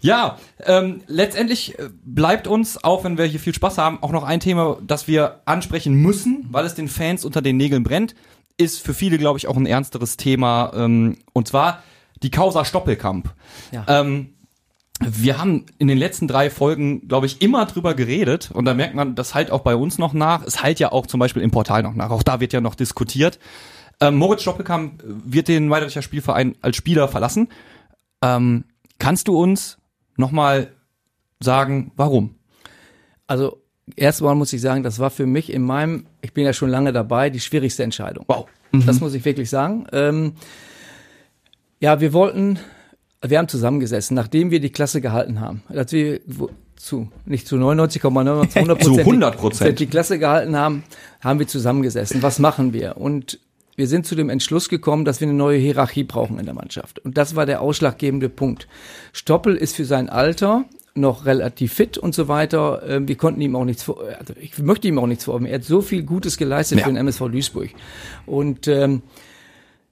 [SPEAKER 3] Ja, ähm, letztendlich äh, bleibt uns, auch wenn wir hier viel Spaß haben, auch noch ein Thema, das wir ansprechen müssen, weil es den Fans unter den Nägeln brennt, ist für viele, glaube ich, auch ein ernsteres Thema, ähm, und zwar die Causa Stoppelkamp.
[SPEAKER 4] Ja.
[SPEAKER 3] Ähm, wir haben in den letzten drei Folgen, glaube ich, immer drüber geredet und da merkt man, das halt auch bei uns noch nach. Es halt ja auch zum Beispiel im Portal noch nach. Auch da wird ja noch diskutiert. Ähm, Moritz Stoppelkamp wird den Weidericher Spielverein als Spieler verlassen. Ähm, kannst du uns nochmal sagen, warum?
[SPEAKER 4] Also erstmal muss ich sagen, das war für mich in meinem, ich bin ja schon lange dabei, die schwierigste Entscheidung.
[SPEAKER 3] Wow.
[SPEAKER 4] Das muss ich wirklich sagen. Ähm, ja, wir wollten, wir haben zusammengesessen, nachdem wir die Klasse gehalten haben. Dass wir zu, nicht zu 99,9, zu 100
[SPEAKER 3] Zu
[SPEAKER 4] Prozent
[SPEAKER 3] 100%.
[SPEAKER 4] die Klasse gehalten haben, haben wir zusammengesessen. Was machen wir? Und wir sind zu dem Entschluss gekommen, dass wir eine neue Hierarchie brauchen in der Mannschaft. Und das war der ausschlaggebende Punkt. Stoppel ist für sein Alter noch relativ fit und so weiter. Ähm, Wir konnten ihm auch nichts vor, also ich möchte ihm auch nichts vorwerfen. Er hat so viel Gutes geleistet
[SPEAKER 3] Ja.
[SPEAKER 4] für den MSV Duisburg. Und ähm,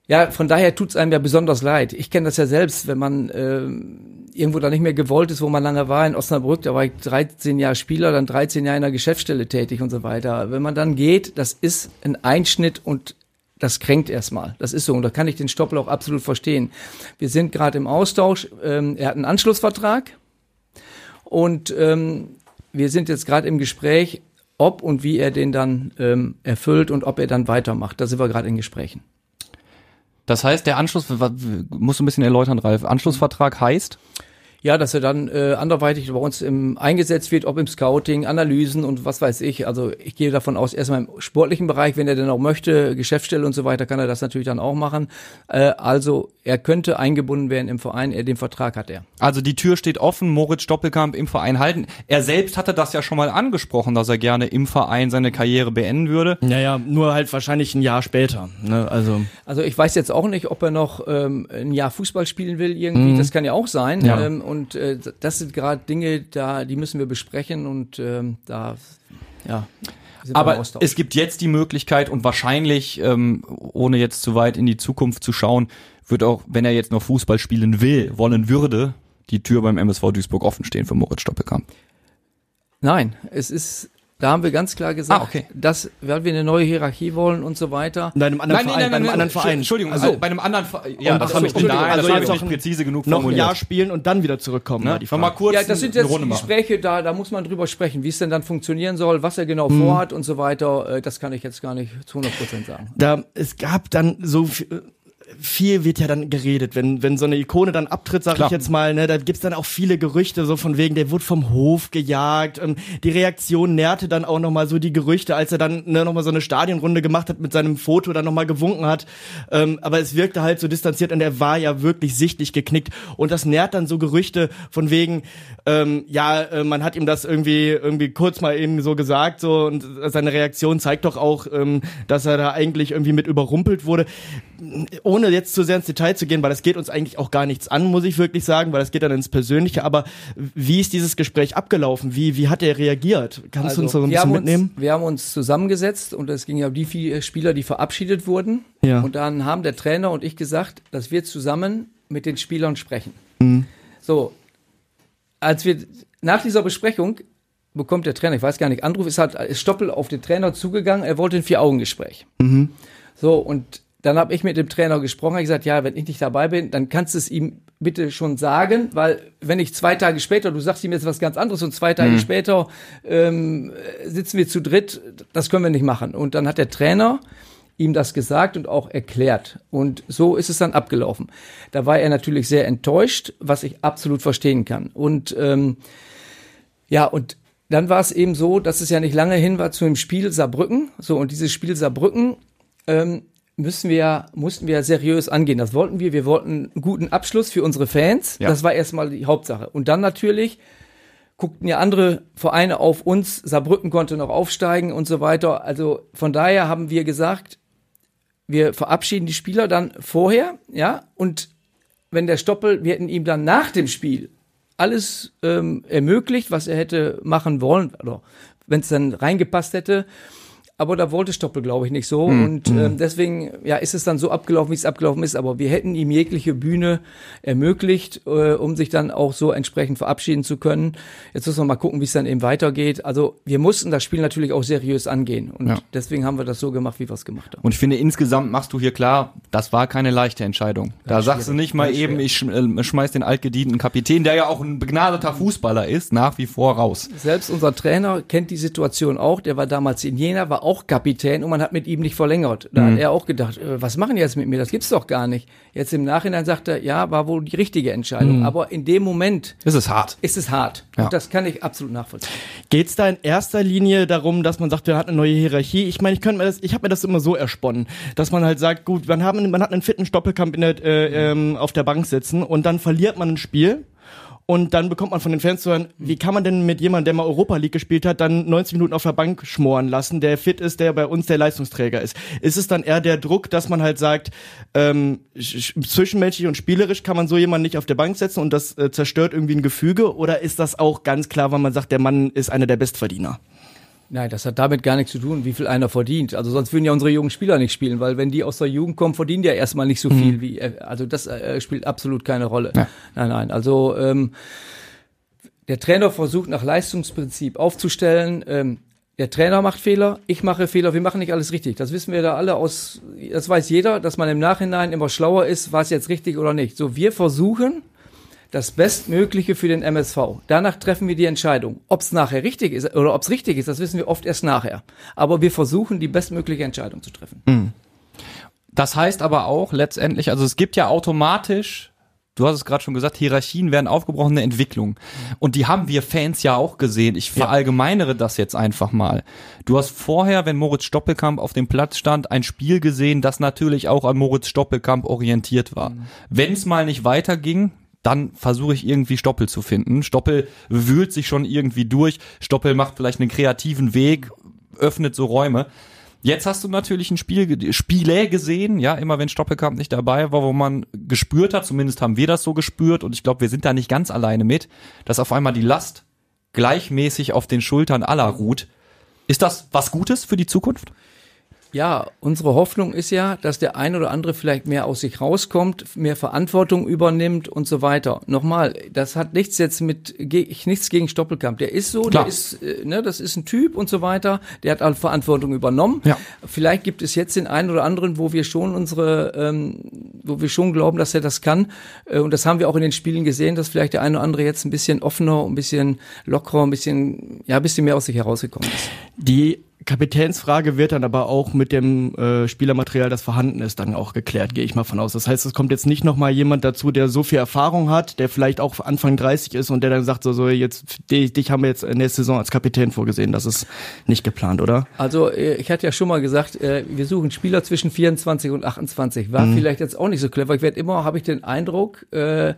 [SPEAKER 4] ja, von daher tut's einem ja besonders leid. Ich kenne das ja selbst, wenn man ähm, irgendwo da nicht mehr gewollt ist, wo man lange war, in Osnabrück, da war ich 13 Jahre Spieler, dann 13 Jahre in der Geschäftsstelle tätig und so weiter. Wenn man dann geht, das ist ein Einschnitt und das kränkt erstmal. Das ist so. Und da kann ich den Stoppel auch absolut verstehen. Wir sind gerade im Austausch. Ähm, er hat einen Anschlussvertrag. Und ähm, wir sind jetzt gerade im Gespräch, ob und wie er den dann ähm, erfüllt und ob er dann weitermacht. Da sind wir gerade in Gesprächen.
[SPEAKER 3] Das heißt, der Anschluss, du ein bisschen erläutern, Ralf. Anschlussvertrag heißt?
[SPEAKER 4] Ja, dass er dann äh, anderweitig bei uns im, eingesetzt wird, ob im Scouting, Analysen und was weiß ich. Also ich gehe davon aus, erstmal im sportlichen Bereich, wenn er denn auch möchte, Geschäftsstelle und so weiter, kann er das natürlich dann auch machen. Äh, also er könnte eingebunden werden im Verein, er den Vertrag hat er.
[SPEAKER 3] Also die Tür steht offen, Moritz Stoppelkamp im Verein halten. Er selbst hatte das ja schon mal angesprochen, dass er gerne im Verein seine Karriere beenden würde.
[SPEAKER 5] Naja, nur halt wahrscheinlich ein Jahr später. Ne? Also
[SPEAKER 4] Also ich weiß jetzt auch nicht, ob er noch ähm, ein Jahr Fußball spielen will irgendwie. Das kann ja auch sein.
[SPEAKER 3] Ja.
[SPEAKER 4] Ähm, und äh, das sind gerade Dinge, da die müssen wir besprechen und ähm, da ja.
[SPEAKER 3] Aber es gibt jetzt die Möglichkeit und wahrscheinlich, ähm, ohne jetzt zu weit in die Zukunft zu schauen, wird auch, wenn er jetzt noch Fußball spielen will, wollen würde, die Tür beim MSV Duisburg offen stehen für Moritz Stoppelkamp.
[SPEAKER 4] Nein, es ist, da haben wir ganz klar gesagt,
[SPEAKER 3] Ah, okay.
[SPEAKER 4] dass, weil wir eine neue Hierarchie wollen und so weiter.
[SPEAKER 5] In einem anderen Verein, bei einem anderen Verein.
[SPEAKER 3] Entschuldigung,
[SPEAKER 5] also
[SPEAKER 3] also bei einem anderen Verein. Ja, das habe ich nicht,
[SPEAKER 5] Entschuldigung,
[SPEAKER 3] nein, das
[SPEAKER 5] also
[SPEAKER 3] ich nicht
[SPEAKER 5] noch-
[SPEAKER 3] präzise genug
[SPEAKER 5] noch ein. Jahr spielen und dann wieder zurückkommen.
[SPEAKER 3] Ne?
[SPEAKER 5] die
[SPEAKER 3] Noch mal
[SPEAKER 5] Frage.
[SPEAKER 3] kurz
[SPEAKER 4] Ja, das sind jetzt. Gespräche, da, da muss man drüber sprechen, wie es denn dann funktionieren soll, was er genau
[SPEAKER 3] Mhm.
[SPEAKER 4] vorhat und so weiter. Äh, Das kann ich jetzt gar nicht zu 100 Prozent sagen.
[SPEAKER 5] da es gab dann so viel, viel wird ja dann geredet, wenn wenn so eine Ikone dann abtritt, sag
[SPEAKER 3] Klar.
[SPEAKER 5] ich jetzt mal, ne, da gibt's dann auch viele Gerüchte so von wegen, der wurde vom Hof gejagt. Ähm, die Reaktion nährte dann auch noch mal so die Gerüchte, als er dann ne, noch mal so eine Stadionrunde gemacht hat mit seinem Foto, dann noch mal gewunken hat. Ähm, aber es wirkte halt so distanziert und er war ja wirklich sichtlich geknickt und das nährt dann so Gerüchte von wegen, ähm, ja, äh, man hat ihm das irgendwie irgendwie kurz mal eben so gesagt so und seine Reaktion zeigt doch auch, ähm, dass er da eigentlich irgendwie mit überrumpelt wurde ohne jetzt zu sehr ins Detail zu gehen, weil das geht uns eigentlich auch gar nichts an, muss ich wirklich sagen, weil das geht dann ins Persönliche. Aber wie ist dieses Gespräch abgelaufen? Wie, wie hat er reagiert? Kannst du uns da so ein
[SPEAKER 4] Also,
[SPEAKER 5] bisschen mitnehmen?
[SPEAKER 4] Uns, wir haben uns zusammengesetzt und es ging ja um die vier Spieler, die verabschiedet wurden.
[SPEAKER 5] Ja.
[SPEAKER 4] Und dann haben der Trainer und ich gesagt, dass wir zusammen mit den Spielern sprechen.
[SPEAKER 5] Mhm.
[SPEAKER 4] So, als wir nach dieser Besprechung bekommt der Trainer, ich weiß gar nicht, Anruf ist halt ist Stoppel auf den Trainer zugegangen, er wollte ein Vier-Augen-Gespräch.
[SPEAKER 5] Mhm.
[SPEAKER 4] So, und dann habe ich mit dem Trainer gesprochen, hab gesagt, ja, wenn ich nicht dabei bin, dann kannst du es ihm bitte schon sagen, weil wenn ich zwei Tage später, du sagst ihm jetzt was ganz anderes und zwei Tage später ähm, sitzen wir zu dritt, das können wir nicht machen. Und dann hat der Trainer ihm das gesagt und auch erklärt. Und so ist es dann abgelaufen. Da war er natürlich sehr enttäuscht, was ich absolut verstehen kann. Und ähm, ja, und dann war es eben so, dass es ja nicht lange hin war zu dem Spiel Saarbrücken. So, und dieses Spiel Saarbrücken ähm, müssen wir, mussten wir seriös angehen. Das wollten wir. Wir wollten einen guten Abschluss für unsere Fans.
[SPEAKER 3] Ja.
[SPEAKER 4] Das war erstmal die Hauptsache. Und dann natürlich guckten ja andere Vereine auf uns. Saarbrücken konnte noch aufsteigen und so weiter. Also von daher haben wir gesagt, wir verabschieden die Spieler dann vorher, ja, und wenn der Stoppel, wir hätten ihm dann nach dem Spiel alles ähm, ermöglicht, was er hätte machen wollen, oder wenn es dann reingepasst hätte. Aber da wollte Stoppel, glaube ich, nicht so. Und ähm, deswegen ja, ist es dann so abgelaufen, wie es abgelaufen ist. Aber wir hätten ihm jegliche Bühne ermöglicht, äh, um sich dann auch so entsprechend verabschieden zu können. Jetzt müssen wir mal gucken, wie es dann eben weitergeht. Also wir mussten das Spiel natürlich auch seriös angehen. Und
[SPEAKER 3] Ja.
[SPEAKER 4] deswegen haben wir das so gemacht, wie wir es gemacht haben.
[SPEAKER 3] Und ich finde, insgesamt machst du hier klar, das war keine leichte Entscheidung. Da sagst du nicht mal eben, ich äh, schmeiß den altgedienten Kapitän, der ja auch ein begnadeter Fußballer ist, nach wie vor raus.
[SPEAKER 4] Selbst unser Trainer kennt die Situation auch. Der war damals in Jena, war auch Kapitän und man hat mit ihm nicht verlängert. Da hat er auch gedacht, äh, was machen die jetzt mit mir? Das gibt's doch gar nicht. Jetzt im Nachhinein sagt er, ja, war wohl die richtige Entscheidung. Aber in dem Moment
[SPEAKER 3] ist hart.
[SPEAKER 4] ist es hart.
[SPEAKER 3] Ja.
[SPEAKER 4] Und das kann ich absolut nachvollziehen.
[SPEAKER 5] Geht's da in erster Linie darum, dass man sagt, wir hat eine neue Hierarchie? Ich meine, ich könnte mir das, ich habe mir das immer so ersponnen, dass man halt sagt, gut, man, haben, man hat einen fitten Stoppelkampf in der, äh, ähm, auf der Bank sitzen und dann verliert man ein Spiel. Und dann bekommt man von den Fans zu hören, wie kann man denn mit jemandem, der mal Europa League gespielt hat, dann 90 Minuten auf der Bank schmoren lassen, der fit ist, der bei uns der Leistungsträger ist? Ist es dann eher der Druck, dass man halt sagt, ähm, sch- sch- zwischenmenschlich und spielerisch kann man so jemanden nicht auf der Bank setzen und das äh, zerstört irgendwie ein Gefüge? Oder ist das auch ganz klar, weil man sagt, der Mann ist einer der Bestverdiener?
[SPEAKER 4] Nein, das hat damit gar nichts zu tun, wie viel einer verdient. Also sonst würden ja unsere jungen Spieler nicht spielen, weil wenn die aus der Jugend kommen, verdienen die ja erstmal nicht so viel wie, äh, also das äh, spielt absolut keine Rolle.
[SPEAKER 3] Ja.
[SPEAKER 4] Nein, nein, also ähm, der Trainer versucht nach Leistungsprinzip aufzustellen. Ähm, der Trainer macht Fehler, ich mache Fehler, wir machen nicht alles richtig. Das wissen wir da alle aus, das weiß jeder, dass man im Nachhinein immer schlauer ist, war es jetzt richtig oder nicht. So, wir versuchen, das Bestmögliche für den MSV. Danach treffen wir die Entscheidung. Ob es nachher richtig ist oder ob es richtig ist, das wissen wir oft erst nachher. Aber wir versuchen, die bestmögliche Entscheidung zu treffen.
[SPEAKER 3] Das heißt aber auch letztendlich, also es gibt ja automatisch, du hast es gerade schon gesagt, Hierarchien werden aufgebrochen, eine Entwicklung. Und die haben wir Fans ja auch gesehen. Ich verallgemeinere das jetzt einfach mal. Du hast vorher, wenn Moritz Stoppelkamp auf dem Platz stand, ein Spiel gesehen, das natürlich auch an Moritz Stoppelkamp orientiert war. Wenn es mal nicht weiterging, dann versuche ich irgendwie Stoppel zu finden. Stoppel wühlt sich schon irgendwie durch. Stoppel macht vielleicht einen kreativen Weg, öffnet so Räume. Jetzt hast du natürlich ein Spiel, Spiele gesehen, ja, immer wenn Stoppelkamp nicht dabei war, wo man gespürt hat, zumindest haben wir das so gespürt und ich glaube, wir sind da nicht ganz alleine mit, dass auf einmal die Last gleichmäßig auf den Schultern aller ruht. Ist das was Gutes für die Zukunft?
[SPEAKER 4] Ja, unsere Hoffnung ist ja, dass der ein oder andere vielleicht mehr aus sich rauskommt, mehr Verantwortung übernimmt und so weiter. Nochmal, das hat nichts jetzt mit nichts gegen Stoppelkamp. Der ist so, Klar. der ist, äh, ne, das ist ein Typ und so weiter. Der hat alle Verantwortung übernommen. Ja. Vielleicht gibt es jetzt den einen oder anderen, wo wir schon unsere, ähm, wo wir schon glauben, dass er das kann. Äh, und das haben wir auch in den Spielen gesehen, dass vielleicht der eine oder andere jetzt ein bisschen offener, ein bisschen lockerer, ein bisschen, ja, ein bisschen mehr aus sich herausgekommen ist.
[SPEAKER 5] Die Kapitänsfrage wird dann aber auch mit dem äh, Spielermaterial, das vorhanden ist, dann auch geklärt, gehe ich mal von aus. Das heißt, es kommt jetzt nicht nochmal jemand dazu, der so viel Erfahrung hat, der vielleicht auch Anfang 30 ist und der dann sagt, so, so jetzt, dich, dich haben wir jetzt in der Saison als Kapitän vorgesehen. Das ist nicht geplant, oder?
[SPEAKER 4] Also, äh, ich hatte ja schon mal gesagt, äh, wir suchen Spieler zwischen 24 und 28. War mhm. vielleicht jetzt auch nicht so clever. Ich werde immer, habe ich den Eindruck, äh,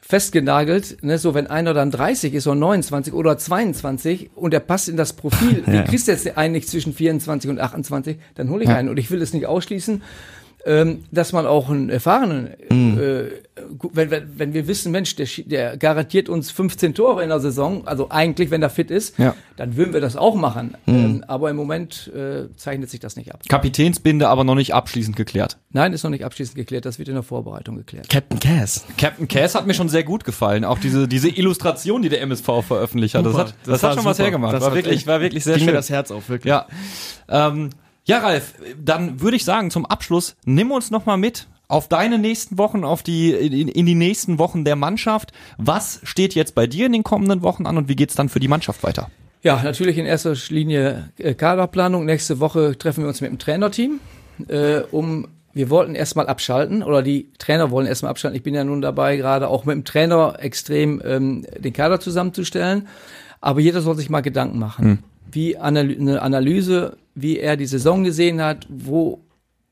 [SPEAKER 4] festgenagelt, ne, so wenn einer dann 30 ist oder 29 oder 22 und der passt in das Profil, ja. wie kriegst du jetzt einen nicht zwischen 24 und 28, dann hole ich einen und ich will es nicht ausschließen ähm, dass man auch einen erfahrenen, mhm. äh, wenn, wenn, wenn wir wissen, Mensch, der, der garantiert uns 15 Tore in der Saison, also eigentlich, wenn er fit ist, ja. dann würden wir das auch machen. Mhm. Ähm, aber im Moment äh, zeichnet sich das nicht ab.
[SPEAKER 3] Kapitänsbinde aber noch nicht abschließend geklärt.
[SPEAKER 4] Nein, ist noch nicht abschließend geklärt, das wird in der Vorbereitung geklärt.
[SPEAKER 3] Captain Cass. Captain Cass hat mir schon sehr gut gefallen. Auch diese, diese Illustration, die der MSV veröffentlicht hat. Das hat, das, das hat schon super. was hergemacht. Das war wirklich, war wirklich sehr
[SPEAKER 5] ging
[SPEAKER 3] schön.
[SPEAKER 5] mir das Herz auf, wirklich.
[SPEAKER 3] Ja. Ähm, ja, Ralf, dann würde ich sagen, zum Abschluss, nimm uns noch mal mit auf deine nächsten Wochen, auf die, in, in, die nächsten Wochen der Mannschaft. Was steht jetzt bei dir in den kommenden Wochen an und wie geht's dann für die Mannschaft weiter?
[SPEAKER 4] Ja, natürlich in erster Linie äh, Kaderplanung. Nächste Woche treffen wir uns mit dem Trainerteam, äh, um wir wollten erstmal abschalten oder die Trainer wollen erstmal abschalten. Ich bin ja nun dabei, gerade auch mit dem Trainer extrem ähm, den Kader zusammenzustellen. Aber jeder soll sich mal Gedanken machen. Hm. Wie eine Analyse wie er die Saison gesehen hat, wo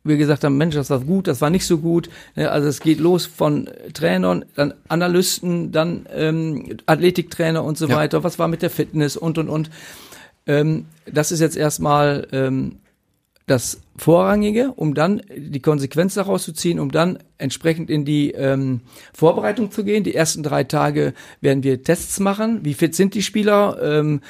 [SPEAKER 4] wir gesagt haben, Mensch, das war gut, das war nicht so gut. Also es geht los von Trainern, dann Analysten, dann ähm, Athletiktrainer und so ja. weiter. Was war mit der Fitness und und und. Ähm, das ist jetzt erstmal ähm, das Vorrangige, um dann die Konsequenz daraus zu ziehen, um dann entsprechend in die ähm, Vorbereitung zu gehen. Die ersten drei Tage werden wir Tests machen. Wie fit sind die Spieler? Ähm,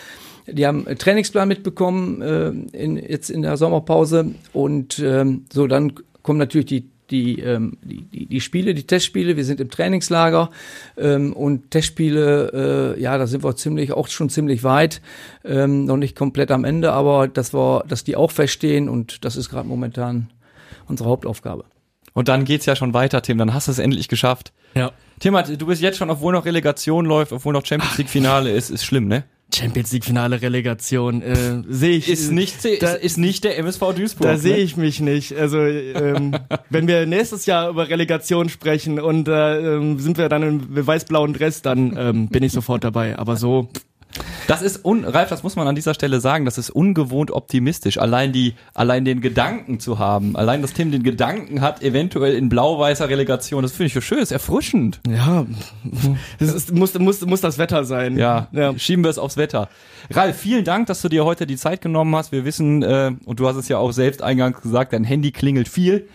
[SPEAKER 4] die haben einen Trainingsplan mitbekommen äh, in, jetzt in der Sommerpause und ähm, so dann kommen natürlich die die, ähm, die, die, die Spiele, die Testspiele. Wir sind im Trainingslager ähm, und Testspiele, äh, ja, da sind wir ziemlich auch schon ziemlich weit, ähm, noch nicht komplett am Ende, aber dass wir, dass die auch verstehen und das ist gerade momentan unsere Hauptaufgabe.
[SPEAKER 3] Und dann geht's ja schon weiter, Tim. Dann hast du es endlich geschafft.
[SPEAKER 5] Ja.
[SPEAKER 3] Tim, du bist jetzt schon, obwohl noch Relegation läuft, obwohl noch Champions League Finale ist, ist schlimm, ne?
[SPEAKER 5] Champions League Finale Relegation äh, sehe ich
[SPEAKER 3] ist nicht da, ist nicht der MSV Duisburg.
[SPEAKER 5] Da ne? sehe ich mich nicht. Also ähm, wenn wir nächstes Jahr über Relegation sprechen und äh, ähm, sind wir dann im weiß-blauen Dress, dann ähm, bin ich sofort dabei. Aber so
[SPEAKER 3] das ist un Ralf, das muss man an dieser Stelle sagen, das ist ungewohnt optimistisch. Allein die, allein den Gedanken zu haben, allein das Team den Gedanken hat, eventuell in blau-weißer Relegation, das finde ich so schön, ist erfrischend.
[SPEAKER 5] Ja, das ist, muss, muss, muss das Wetter sein.
[SPEAKER 3] Ja, ja. schieben wir es aufs Wetter. Ralf, vielen Dank, dass du dir heute die Zeit genommen hast. Wir wissen, äh, und du hast es ja auch selbst eingangs gesagt, dein Handy klingelt viel.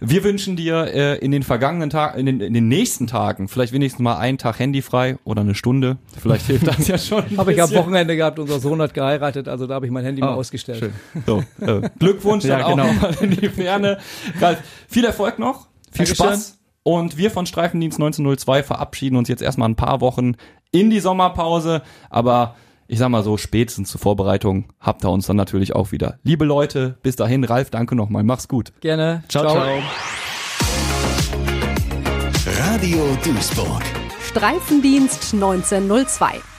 [SPEAKER 3] Wir wünschen dir äh, in den vergangenen Tagen, in den, in den nächsten Tagen, vielleicht wenigstens mal einen Tag handyfrei oder eine Stunde. Vielleicht hilft das ja schon.
[SPEAKER 4] Habe ich am Wochenende gehabt, unser Sohn hat geheiratet, also da habe ich mein Handy oh, mal ah, ausgestellt. Schön.
[SPEAKER 3] So, äh, Glückwunsch ja, dann genau. auch mal in die Ferne. Ralf, viel Erfolg noch, viel Dankeschön. Spaß. Und wir von Streifendienst 1902 verabschieden uns jetzt erstmal ein paar Wochen in die Sommerpause, aber ich sag mal so, spätestens zur Vorbereitung habt ihr uns dann natürlich auch wieder. Liebe Leute, bis dahin, Ralf, danke nochmal, mach's gut.
[SPEAKER 4] Gerne.
[SPEAKER 3] Ciao, ciao. ciao.
[SPEAKER 1] Radio Duisburg.
[SPEAKER 2] Streifendienst 1902.